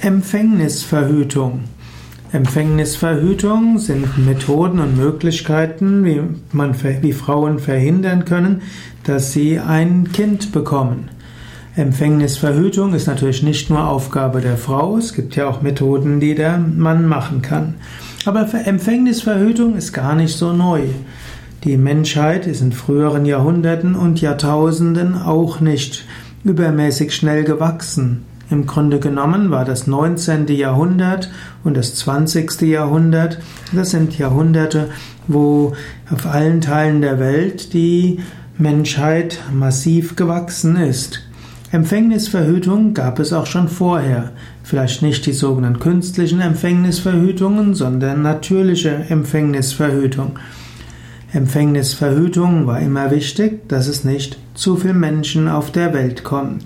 Empfängnisverhütung. Empfängnisverhütung sind Methoden und Möglichkeiten, wie, man, wie Frauen verhindern können, dass sie ein Kind bekommen. Empfängnisverhütung ist natürlich nicht nur Aufgabe der Frau, es gibt ja auch Methoden, die der Mann machen kann. Aber Empfängnisverhütung ist gar nicht so neu. Die Menschheit ist in früheren Jahrhunderten und Jahrtausenden auch nicht übermäßig schnell gewachsen. Im Grunde genommen war das 19. Jahrhundert und das 20. Jahrhundert, das sind Jahrhunderte, wo auf allen Teilen der Welt die Menschheit massiv gewachsen ist. Empfängnisverhütung gab es auch schon vorher. Vielleicht nicht die sogenannten künstlichen Empfängnisverhütungen, sondern natürliche Empfängnisverhütung. Empfängnisverhütung war immer wichtig, dass es nicht zu viele Menschen auf der Welt kommen.